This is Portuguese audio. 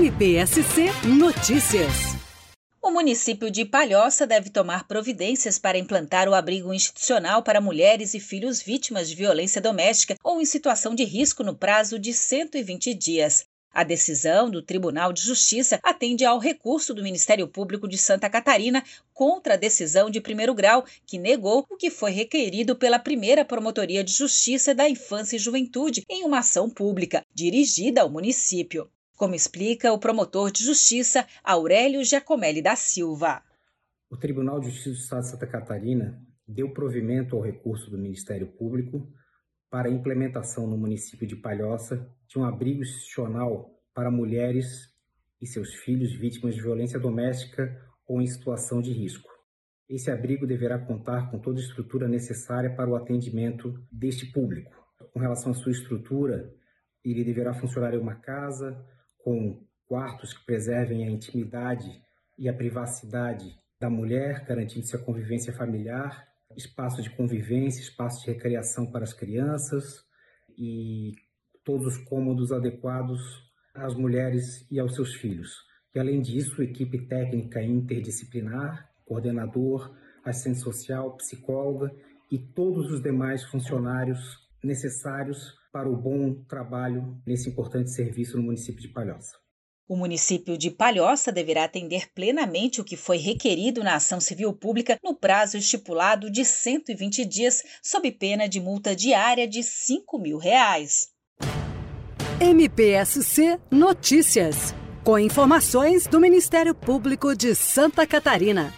MPSC Notícias. O município de Palhoça deve tomar providências para implantar o abrigo institucional para mulheres e filhos vítimas de violência doméstica ou em situação de risco no prazo de 120 dias. A decisão do Tribunal de Justiça atende ao recurso do Ministério Público de Santa Catarina contra a decisão de primeiro grau, que negou o que foi requerido pela primeira Promotoria de Justiça da Infância e Juventude em uma ação pública dirigida ao município. Como explica o promotor de justiça Aurélio Giacomelli da Silva. O Tribunal de Justiça do Estado de Santa Catarina deu provimento ao recurso do Ministério Público para a implementação no município de Palhoça de um abrigo institucional para mulheres e seus filhos vítimas de violência doméstica ou em situação de risco. Esse abrigo deverá contar com toda a estrutura necessária para o atendimento deste público. Com relação à sua estrutura, ele deverá funcionar em uma casa com quartos que preservem a intimidade e a privacidade da mulher, garantindo-se a convivência familiar espaço de convivência, espaço de recreação para as crianças e todos os cômodos adequados às mulheres e aos seus filhos. E além disso, equipe técnica interdisciplinar, coordenador, assistente social, psicóloga e todos os demais funcionários necessários para o bom trabalho nesse importante serviço no município de Palhoça. O município de Palhoça deverá atender plenamente o que foi requerido na ação civil pública no prazo estipulado de 120 dias, sob pena de multa diária de 5 mil reais. MPSC Notícias. Com informações do Ministério Público de Santa Catarina.